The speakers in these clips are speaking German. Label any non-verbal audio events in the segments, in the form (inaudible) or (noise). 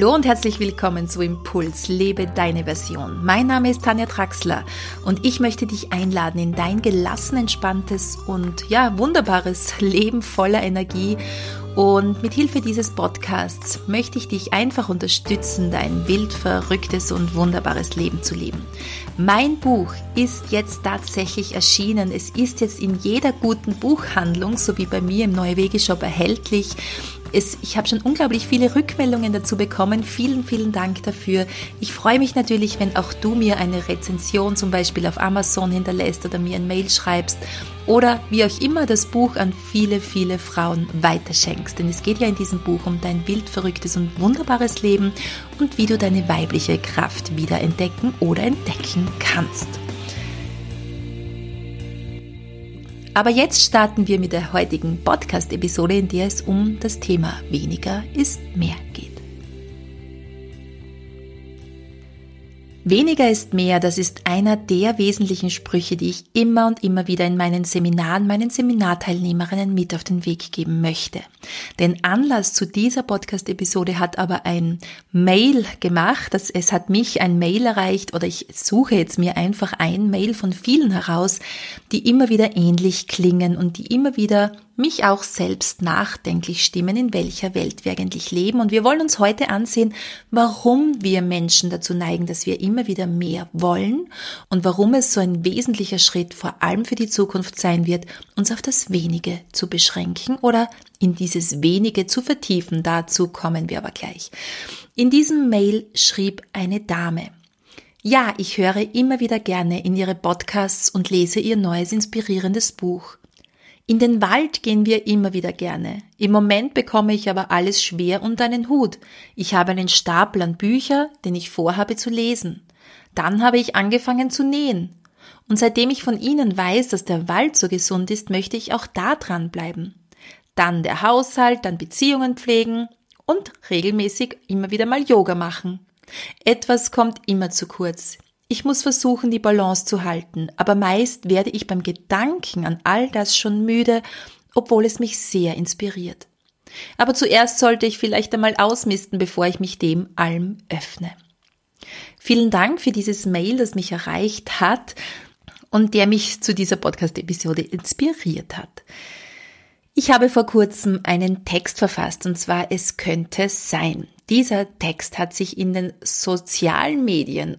Hallo und herzlich willkommen zu Impuls, lebe deine Version. Mein Name ist Tanja Traxler und ich möchte dich einladen in dein gelassen, entspanntes und ja, wunderbares Leben voller Energie. Und mit Hilfe dieses Podcasts möchte ich dich einfach unterstützen, dein wild, verrücktes und wunderbares Leben zu leben. Mein Buch ist jetzt tatsächlich erschienen. Es ist jetzt in jeder guten Buchhandlung sowie bei mir im Neue Wege Shop erhältlich es, ich habe schon unglaublich viele Rückmeldungen dazu bekommen. Vielen, vielen Dank dafür. Ich freue mich natürlich, wenn auch du mir eine Rezension zum Beispiel auf Amazon hinterlässt oder mir ein Mail schreibst oder wie auch immer das Buch an viele, viele Frauen weiterschenkst. Denn es geht ja in diesem Buch um dein wildverrücktes und wunderbares Leben und wie du deine weibliche Kraft wieder entdecken oder entdecken kannst. Aber jetzt starten wir mit der heutigen Podcast-Episode, in der es um das Thema weniger ist mehr geht. Weniger ist mehr, das ist einer der wesentlichen Sprüche, die ich immer und immer wieder in meinen Seminaren, meinen Seminarteilnehmerinnen mit auf den Weg geben möchte. Den Anlass zu dieser Podcast-Episode hat aber ein Mail gemacht, dass es hat mich ein Mail erreicht oder ich suche jetzt mir einfach ein Mail von vielen heraus, die immer wieder ähnlich klingen und die immer wieder mich auch selbst nachdenklich stimmen, in welcher Welt wir eigentlich leben. Und wir wollen uns heute ansehen, warum wir Menschen dazu neigen, dass wir immer wieder mehr wollen und warum es so ein wesentlicher Schritt vor allem für die Zukunft sein wird, uns auf das Wenige zu beschränken oder in dieses Wenige zu vertiefen. Dazu kommen wir aber gleich. In diesem Mail schrieb eine Dame, ja, ich höre immer wieder gerne in ihre Podcasts und lese ihr neues inspirierendes Buch. In den Wald gehen wir immer wieder gerne. Im Moment bekomme ich aber alles schwer unter einen Hut. Ich habe einen Stapel an Bücher, den ich vorhabe zu lesen. Dann habe ich angefangen zu nähen. Und seitdem ich von Ihnen weiß, dass der Wald so gesund ist, möchte ich auch da dran bleiben. Dann der Haushalt, dann Beziehungen pflegen und regelmäßig immer wieder mal Yoga machen. Etwas kommt immer zu kurz. Ich muss versuchen, die Balance zu halten, aber meist werde ich beim Gedanken an all das schon müde, obwohl es mich sehr inspiriert. Aber zuerst sollte ich vielleicht einmal ausmisten, bevor ich mich dem allem öffne. Vielen Dank für dieses Mail, das mich erreicht hat und der mich zu dieser Podcast-Episode inspiriert hat. Ich habe vor kurzem einen Text verfasst und zwar Es könnte sein. Dieser Text hat sich in den sozialen Medien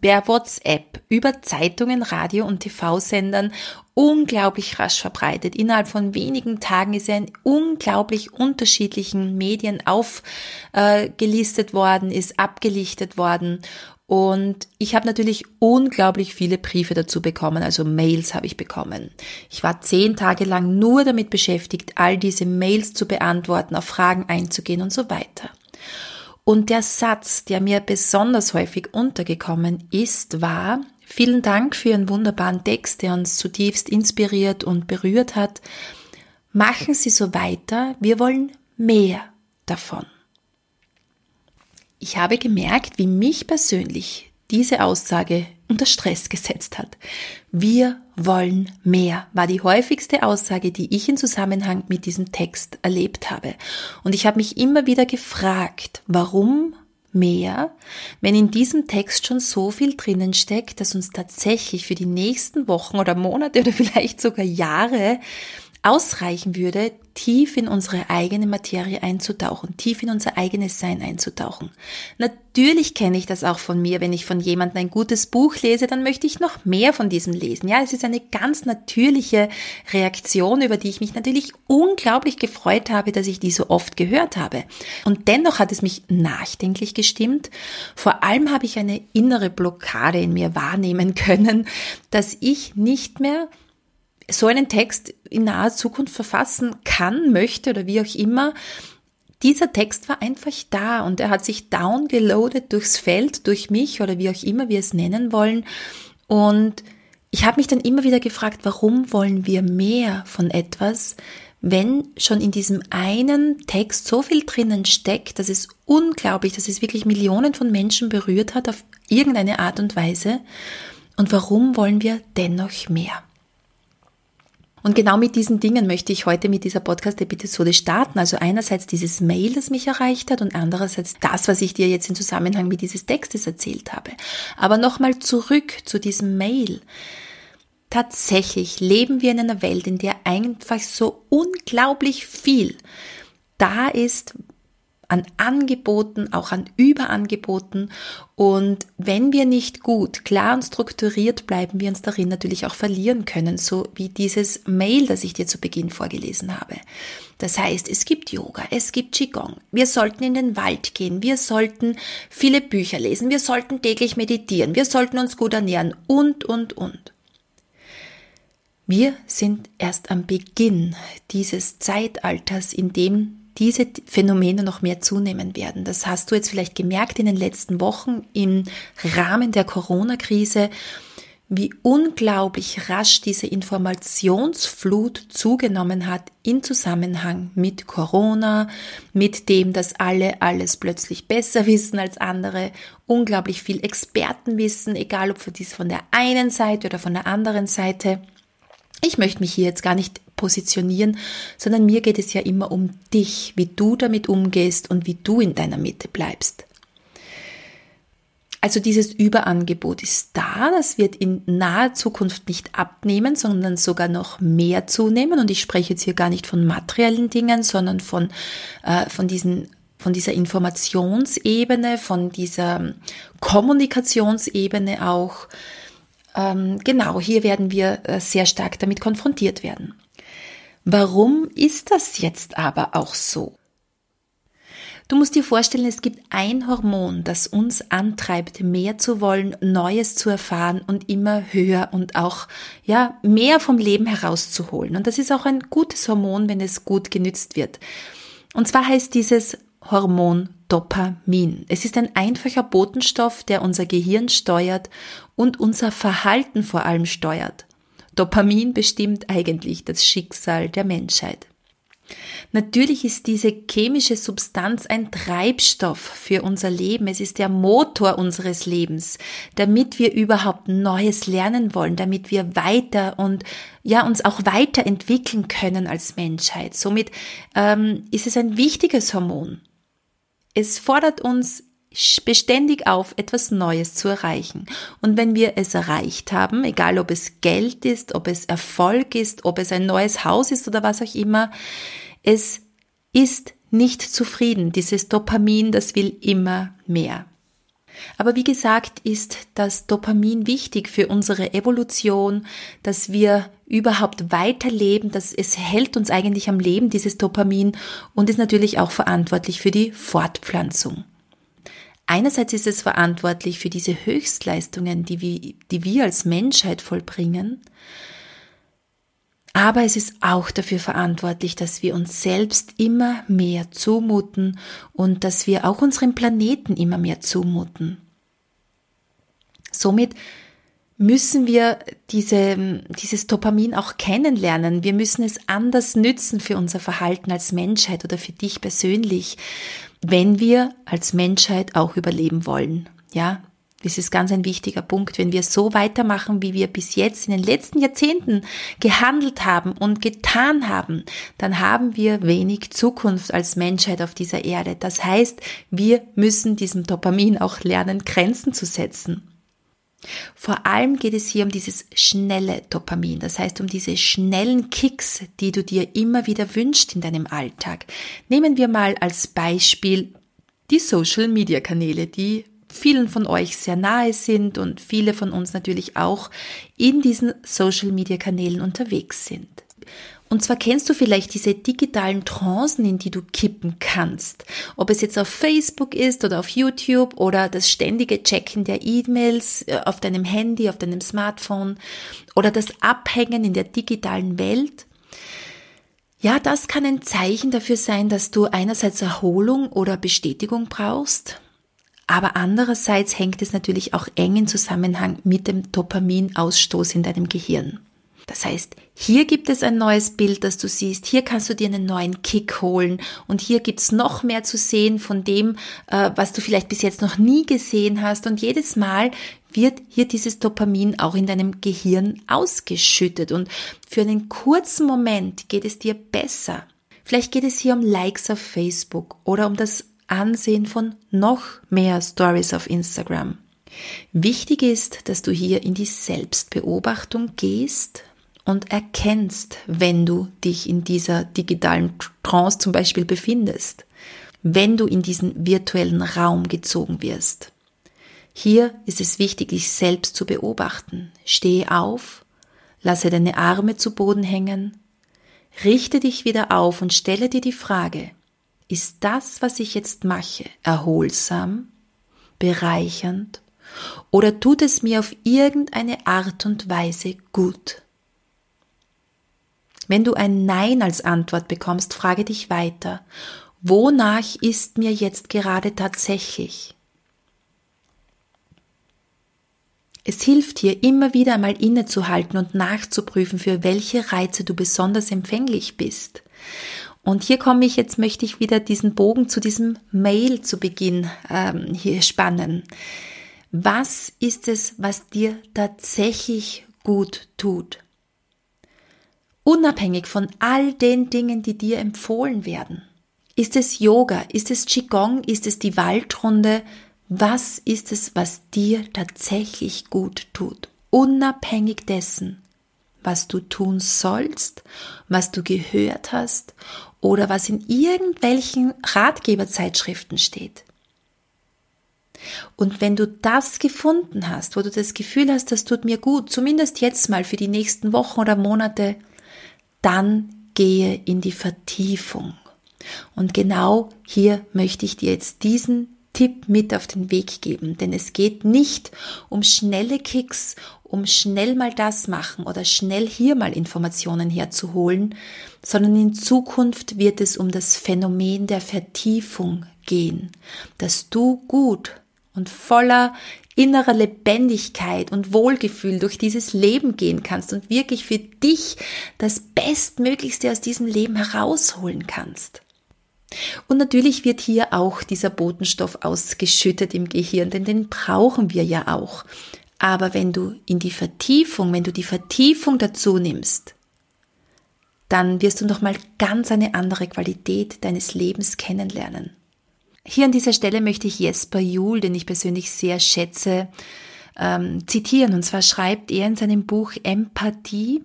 per WhatsApp, über Zeitungen, Radio und TV-Sendern unglaublich rasch verbreitet. Innerhalb von wenigen Tagen ist er in unglaublich unterschiedlichen Medien aufgelistet worden, ist abgelichtet worden. Und ich habe natürlich unglaublich viele Briefe dazu bekommen, also Mails habe ich bekommen. Ich war zehn Tage lang nur damit beschäftigt, all diese Mails zu beantworten, auf Fragen einzugehen und so weiter. Und der Satz, der mir besonders häufig untergekommen ist, war, vielen Dank für Ihren wunderbaren Text, der uns zutiefst inspiriert und berührt hat. Machen Sie so weiter, wir wollen mehr davon. Ich habe gemerkt, wie mich persönlich diese Aussage unter Stress gesetzt hat. Wir wollen mehr, war die häufigste Aussage, die ich in Zusammenhang mit diesem Text erlebt habe. Und ich habe mich immer wieder gefragt, warum mehr, wenn in diesem Text schon so viel drinnen steckt, dass uns tatsächlich für die nächsten Wochen oder Monate oder (laughs) vielleicht sogar Jahre ausreichen würde, tief in unsere eigene Materie einzutauchen, tief in unser eigenes Sein einzutauchen. Natürlich kenne ich das auch von mir, wenn ich von jemandem ein gutes Buch lese, dann möchte ich noch mehr von diesem lesen. Ja, es ist eine ganz natürliche Reaktion, über die ich mich natürlich unglaublich gefreut habe, dass ich die so oft gehört habe. Und dennoch hat es mich nachdenklich gestimmt. Vor allem habe ich eine innere Blockade in mir wahrnehmen (laughs) können, dass ich nicht mehr so einen Text in naher Zukunft verfassen kann, möchte oder wie auch immer, dieser Text war einfach da und er hat sich downgeloadet durchs Feld, durch mich oder wie auch immer wir es nennen wollen. Und ich habe mich dann immer wieder gefragt, warum wollen wir mehr von etwas, wenn schon in diesem einen Text so viel drinnen steckt, dass es unglaublich, dass es wirklich Millionen von Menschen berührt hat auf irgendeine Art und Weise. Und warum wollen wir dennoch mehr? Und genau mit diesen Dingen möchte ich heute mit dieser Podcast-Episode starten. Also einerseits dieses Mail, das mich erreicht hat und andererseits das, was ich dir jetzt im Zusammenhang mit dieses Textes erzählt habe. Aber nochmal zurück zu diesem Mail. Tatsächlich leben wir in einer Welt, in der einfach so unglaublich viel da ist, an Angeboten, auch an Überangeboten. Und wenn wir nicht gut, klar und strukturiert bleiben, wir uns darin natürlich auch verlieren können, so wie dieses Mail, das ich dir zu Beginn vorgelesen habe. Das heißt, es gibt Yoga, es gibt Qigong. Wir sollten in den Wald gehen, wir sollten viele Bücher lesen, wir sollten täglich meditieren, wir sollten uns gut ernähren und, und, und. Wir sind erst am Beginn dieses Zeitalters, in dem diese Phänomene noch mehr zunehmen werden. Das hast du jetzt vielleicht gemerkt in den letzten Wochen im Rahmen der Corona-Krise, wie unglaublich rasch diese Informationsflut zugenommen hat in Zusammenhang mit Corona, mit dem, dass alle alles plötzlich besser wissen als andere, unglaublich viel Expertenwissen, egal ob von der einen Seite oder von der anderen Seite. Ich möchte mich hier jetzt gar nicht positionieren, sondern mir geht es ja immer um dich, wie du damit umgehst und wie du in deiner Mitte bleibst. Also dieses Überangebot ist da, das wird in naher Zukunft nicht abnehmen, sondern sogar noch mehr zunehmen. Und ich spreche jetzt hier gar nicht von materiellen Dingen, sondern von, äh, von diesen von dieser Informationsebene, von dieser Kommunikationsebene auch. Ähm, genau, hier werden wir äh, sehr stark damit konfrontiert werden. Warum ist das jetzt aber auch so? Du musst dir vorstellen, es gibt ein Hormon, das uns antreibt, mehr zu wollen, Neues zu erfahren und immer höher und auch, ja, mehr vom Leben herauszuholen. Und das ist auch ein gutes Hormon, wenn es gut genützt wird. Und zwar heißt dieses Hormon Dopamin. Es ist ein einfacher Botenstoff, der unser Gehirn steuert und unser Verhalten vor allem steuert. Dopamin bestimmt eigentlich das Schicksal der Menschheit. Natürlich ist diese chemische Substanz ein Treibstoff für unser Leben. Es ist der Motor unseres Lebens, damit wir überhaupt Neues lernen wollen, damit wir weiter und ja uns auch weiterentwickeln können als Menschheit. Somit ähm, ist es ein wichtiges Hormon. Es fordert uns beständig auf, etwas Neues zu erreichen. Und wenn wir es erreicht haben, egal ob es Geld ist, ob es Erfolg ist, ob es ein neues Haus ist oder was auch immer, es ist nicht zufrieden. Dieses Dopamin, das will immer mehr. Aber wie gesagt, ist das Dopamin wichtig für unsere Evolution, dass wir überhaupt weiterleben, dass es hält uns eigentlich am Leben, dieses Dopamin, und ist natürlich auch verantwortlich für die Fortpflanzung. Einerseits ist es verantwortlich für diese Höchstleistungen, die wir, die wir als Menschheit vollbringen, aber es ist auch dafür verantwortlich, dass wir uns selbst immer mehr zumuten und dass wir auch unserem Planeten immer mehr zumuten. Somit müssen wir diese, dieses Dopamin auch kennenlernen. Wir müssen es anders nützen für unser Verhalten als Menschheit oder für dich persönlich wenn wir als Menschheit auch überleben wollen. Ja, das ist ganz ein wichtiger Punkt. Wenn wir so weitermachen, wie wir bis jetzt in den letzten Jahrzehnten gehandelt haben und getan haben, dann haben wir wenig Zukunft als Menschheit auf dieser Erde. Das heißt, wir müssen diesem Dopamin auch lernen, Grenzen zu setzen. Vor allem geht es hier um dieses schnelle Dopamin, das heißt um diese schnellen Kicks, die du dir immer wieder wünschst in deinem Alltag. Nehmen wir mal als Beispiel die Social-Media-Kanäle, die vielen von euch sehr nahe sind und viele von uns natürlich auch in diesen Social-Media-Kanälen unterwegs sind. Und zwar kennst du vielleicht diese digitalen Trancen, in die du kippen kannst. Ob es jetzt auf Facebook ist oder auf YouTube oder das ständige Checken der E-Mails äh, auf deinem Handy, auf deinem Smartphone oder das Abhängen in der digitalen Welt. Ja, das kann ein Zeichen dafür sein, dass du einerseits Erholung oder Bestätigung brauchst, aber andererseits hängt es natürlich auch eng in Zusammenhang mit dem Dopaminausstoß in deinem Gehirn. Das heißt, hier gibt es ein neues Bild, das du siehst, hier kannst du dir einen neuen Kick holen und hier gibt's noch mehr zu sehen von dem, äh, was du vielleicht bis jetzt noch nie gesehen hast. Und jedes Mal wird hier dieses Dopamin auch in deinem Gehirn ausgeschüttet und für einen kurzen Moment geht es dir besser. Vielleicht geht es hier um Likes auf Facebook oder um das Ansehen von noch mehr Stories auf Instagram. Wichtig ist, dass du hier in die Selbstbeobachtung gehst und erkennst, wenn du dich in dieser digitalen Trance zum Beispiel befindest, wenn du in diesen virtuellen Raum gezogen wirst. Hier ist es wichtig, dich selbst zu beobachten. Stehe auf, lasse deine Arme zu Boden hängen, richte dich wieder auf und stelle dir die Frage, ist das, was ich jetzt mache, erholsam, bereichernd oder tut es mir auf irgendeine Art und Weise gut? Wenn du ein Nein als Antwort bekommst, frage dich weiter, wonach ist mir jetzt gerade tatsächlich? Es hilft hier immer wieder einmal innezuhalten und nachzuprüfen, für welche Reize du besonders empfänglich bist. Und hier komme ich, jetzt möchte ich wieder diesen Bogen zu diesem Mail zu Beginn ähm, hier spannen. Was ist es, was dir tatsächlich gut tut? Unabhängig von all den Dingen, die dir empfohlen werden. Ist es Yoga? Ist es Qigong? Ist es die Waldrunde? Was ist es, was dir tatsächlich gut tut? Unabhängig dessen, was du tun sollst, was du gehört hast oder was in irgendwelchen Ratgeberzeitschriften steht. Und wenn du das gefunden hast, wo du das Gefühl hast, das tut mir gut, zumindest jetzt mal für die nächsten Wochen oder Monate, dann gehe in die Vertiefung. Und genau hier möchte ich dir jetzt diesen Tipp mit auf den Weg geben, denn es geht nicht um schnelle Kicks, um schnell mal das machen oder schnell hier mal Informationen herzuholen, sondern in Zukunft wird es um das Phänomen der Vertiefung gehen, dass du gut und voller innerer Lebendigkeit und Wohlgefühl durch dieses Leben gehen kannst und wirklich für dich das Bestmöglichste aus diesem Leben herausholen kannst. Und natürlich wird hier auch dieser Botenstoff ausgeschüttet im Gehirn, denn den brauchen wir ja auch. Aber wenn du in die Vertiefung, wenn du die Vertiefung dazu nimmst, dann wirst du nochmal ganz eine andere Qualität deines Lebens kennenlernen. Hier an dieser Stelle möchte ich Jesper Juhl, den ich persönlich sehr schätze, ähm, zitieren. Und zwar schreibt er in seinem Buch Empathie,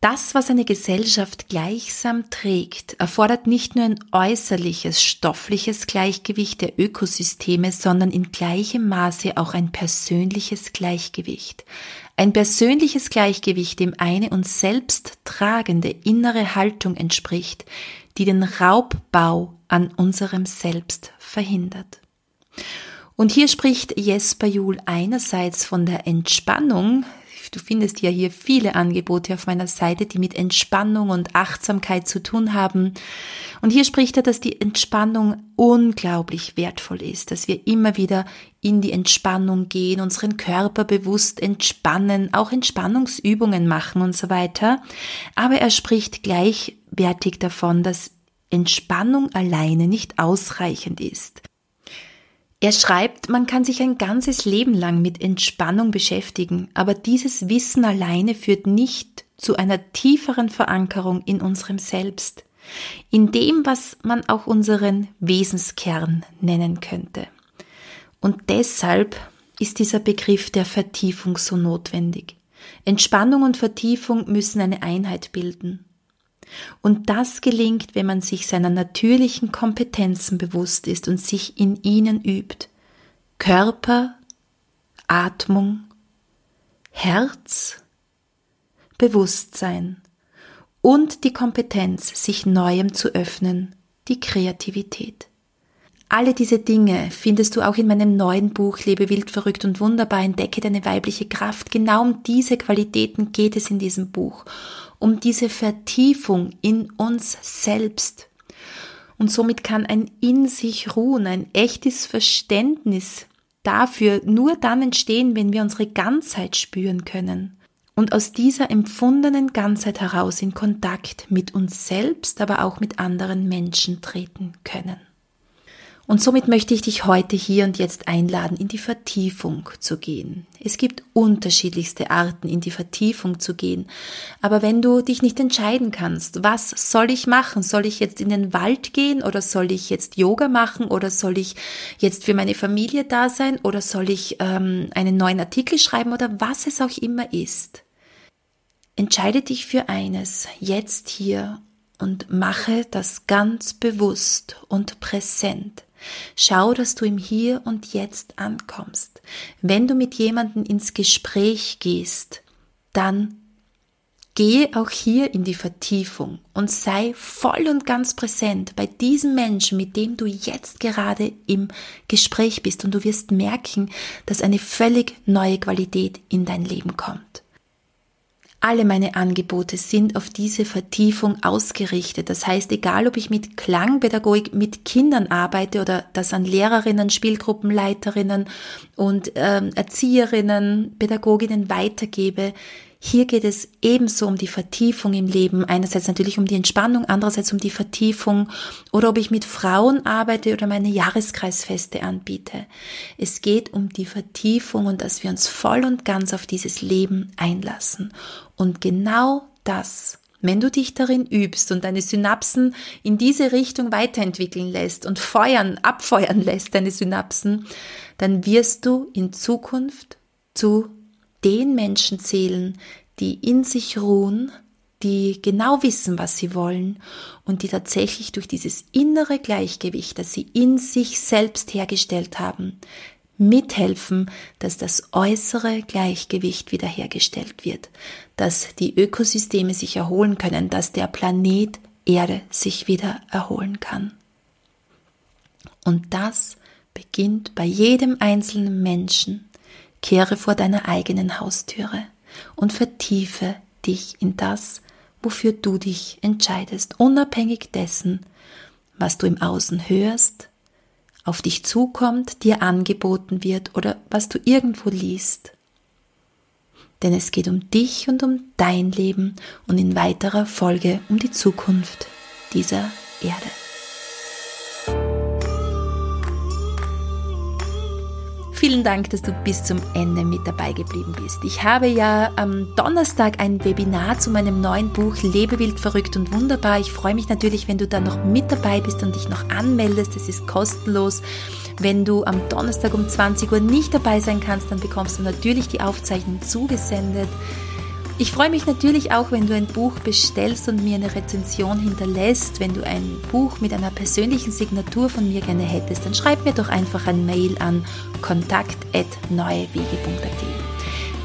das, was eine Gesellschaft gleichsam trägt, erfordert nicht nur ein äußerliches, stoffliches Gleichgewicht der Ökosysteme, sondern in gleichem Maße auch ein persönliches Gleichgewicht. Ein persönliches Gleichgewicht, dem eine uns selbst tragende innere Haltung entspricht, die den Raubbau an unserem Selbst verhindert. Und hier spricht Jesper Juhl einerseits von der Entspannung, Du findest ja hier viele Angebote auf meiner Seite, die mit Entspannung und Achtsamkeit zu tun haben. Und hier spricht er, dass die Entspannung unglaublich wertvoll ist, dass wir immer wieder in die Entspannung gehen, unseren Körper bewusst entspannen, auch Entspannungsübungen machen und so weiter. Aber er spricht gleichwertig davon, dass Entspannung alleine nicht ausreichend ist. Er schreibt, man kann sich ein ganzes Leben lang mit Entspannung beschäftigen, aber dieses Wissen alleine führt nicht zu einer tieferen Verankerung in unserem Selbst, in dem, was man auch unseren Wesenskern nennen könnte. Und deshalb ist dieser Begriff der Vertiefung so notwendig. Entspannung und Vertiefung müssen eine Einheit bilden. Und das gelingt, wenn man sich seiner natürlichen Kompetenzen bewusst ist und sich in ihnen übt. Körper, Atmung, Herz, Bewusstsein und die Kompetenz, sich Neuem zu öffnen, die Kreativität. Alle diese Dinge findest du auch in meinem neuen Buch Lebe wild, verrückt und wunderbar, entdecke deine weibliche Kraft. Genau um diese Qualitäten geht es in diesem Buch um diese Vertiefung in uns selbst. Und somit kann ein in sich ruhen, ein echtes Verständnis dafür nur dann entstehen, wenn wir unsere Ganzheit spüren können und aus dieser empfundenen Ganzheit heraus in Kontakt mit uns selbst, aber auch mit anderen Menschen treten können. Und somit möchte ich dich heute hier und jetzt einladen, in die Vertiefung zu gehen. Es gibt unterschiedlichste Arten, in die Vertiefung zu gehen. Aber wenn du dich nicht entscheiden kannst, was soll ich machen? Soll ich jetzt in den Wald gehen oder soll ich jetzt Yoga machen oder soll ich jetzt für meine Familie da sein oder soll ich ähm, einen neuen Artikel schreiben oder was es auch immer ist? Entscheide dich für eines, jetzt hier und mache das ganz bewusst und präsent. Schau, dass du im Hier und Jetzt ankommst. Wenn du mit jemandem ins Gespräch gehst, dann gehe auch hier in die Vertiefung und sei voll und ganz präsent bei diesem Menschen, mit dem du jetzt gerade im Gespräch bist und du wirst merken, dass eine völlig neue Qualität in dein Leben kommt. Alle meine Angebote sind auf diese Vertiefung ausgerichtet. Das heißt, egal ob ich mit Klangpädagogik mit Kindern arbeite oder das an Lehrerinnen, Spielgruppenleiterinnen und ähm, Erzieherinnen, Pädagoginnen weitergebe, hier geht es ebenso um die Vertiefung im Leben. Einerseits natürlich um die Entspannung, andererseits um die Vertiefung oder ob ich mit Frauen arbeite oder meine Jahreskreisfeste anbiete. Es geht um die Vertiefung und dass wir uns voll und ganz auf dieses Leben einlassen. Und genau das wenn du dich darin übst und deine Synapsen in diese Richtung weiterentwickeln lässt und feuern, abfeuern lässt, deine Synapsen, dann wirst du in Zukunft zu den Menschen zählen, die in sich ruhen, die genau wissen, was sie wollen und die tatsächlich durch dieses innere Gleichgewicht, das sie in sich selbst hergestellt haben, mithelfen, dass das äußere Gleichgewicht wiederhergestellt wird, dass die Ökosysteme sich erholen können, dass der Planet Erde sich wieder erholen kann. Und das beginnt bei jedem einzelnen Menschen Kehre vor deiner eigenen Haustüre und vertiefe dich in das, wofür du dich entscheidest, unabhängig dessen, was du im Außen hörst, auf dich zukommt, dir angeboten wird oder was du irgendwo liest. Denn es geht um dich und um dein Leben und in weiterer Folge um die Zukunft dieser Erde. Vielen Dank, dass du bis zum Ende mit dabei geblieben bist. Ich habe ja am Donnerstag ein Webinar zu meinem neuen Buch Lebe wild, verrückt und wunderbar. Ich freue mich natürlich, wenn du da noch mit dabei bist und dich noch anmeldest. Es ist kostenlos. Wenn du am Donnerstag um 20 Uhr nicht dabei sein kannst, dann bekommst du natürlich die Aufzeichnung zugesendet. Ich freue mich natürlich auch, wenn du ein Buch bestellst und mir eine Rezension hinterlässt. Wenn du ein Buch mit einer persönlichen Signatur von mir gerne hättest, dann schreib mir doch einfach ein Mail an kontakt.neuewege.at.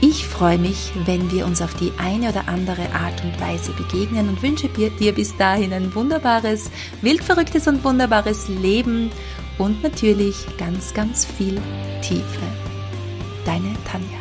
Ich freue mich, wenn wir uns auf die eine oder andere Art und Weise begegnen und wünsche dir bis dahin ein wunderbares, wildverrücktes und wunderbares Leben und natürlich ganz, ganz viel Tiefe. Deine Tanja.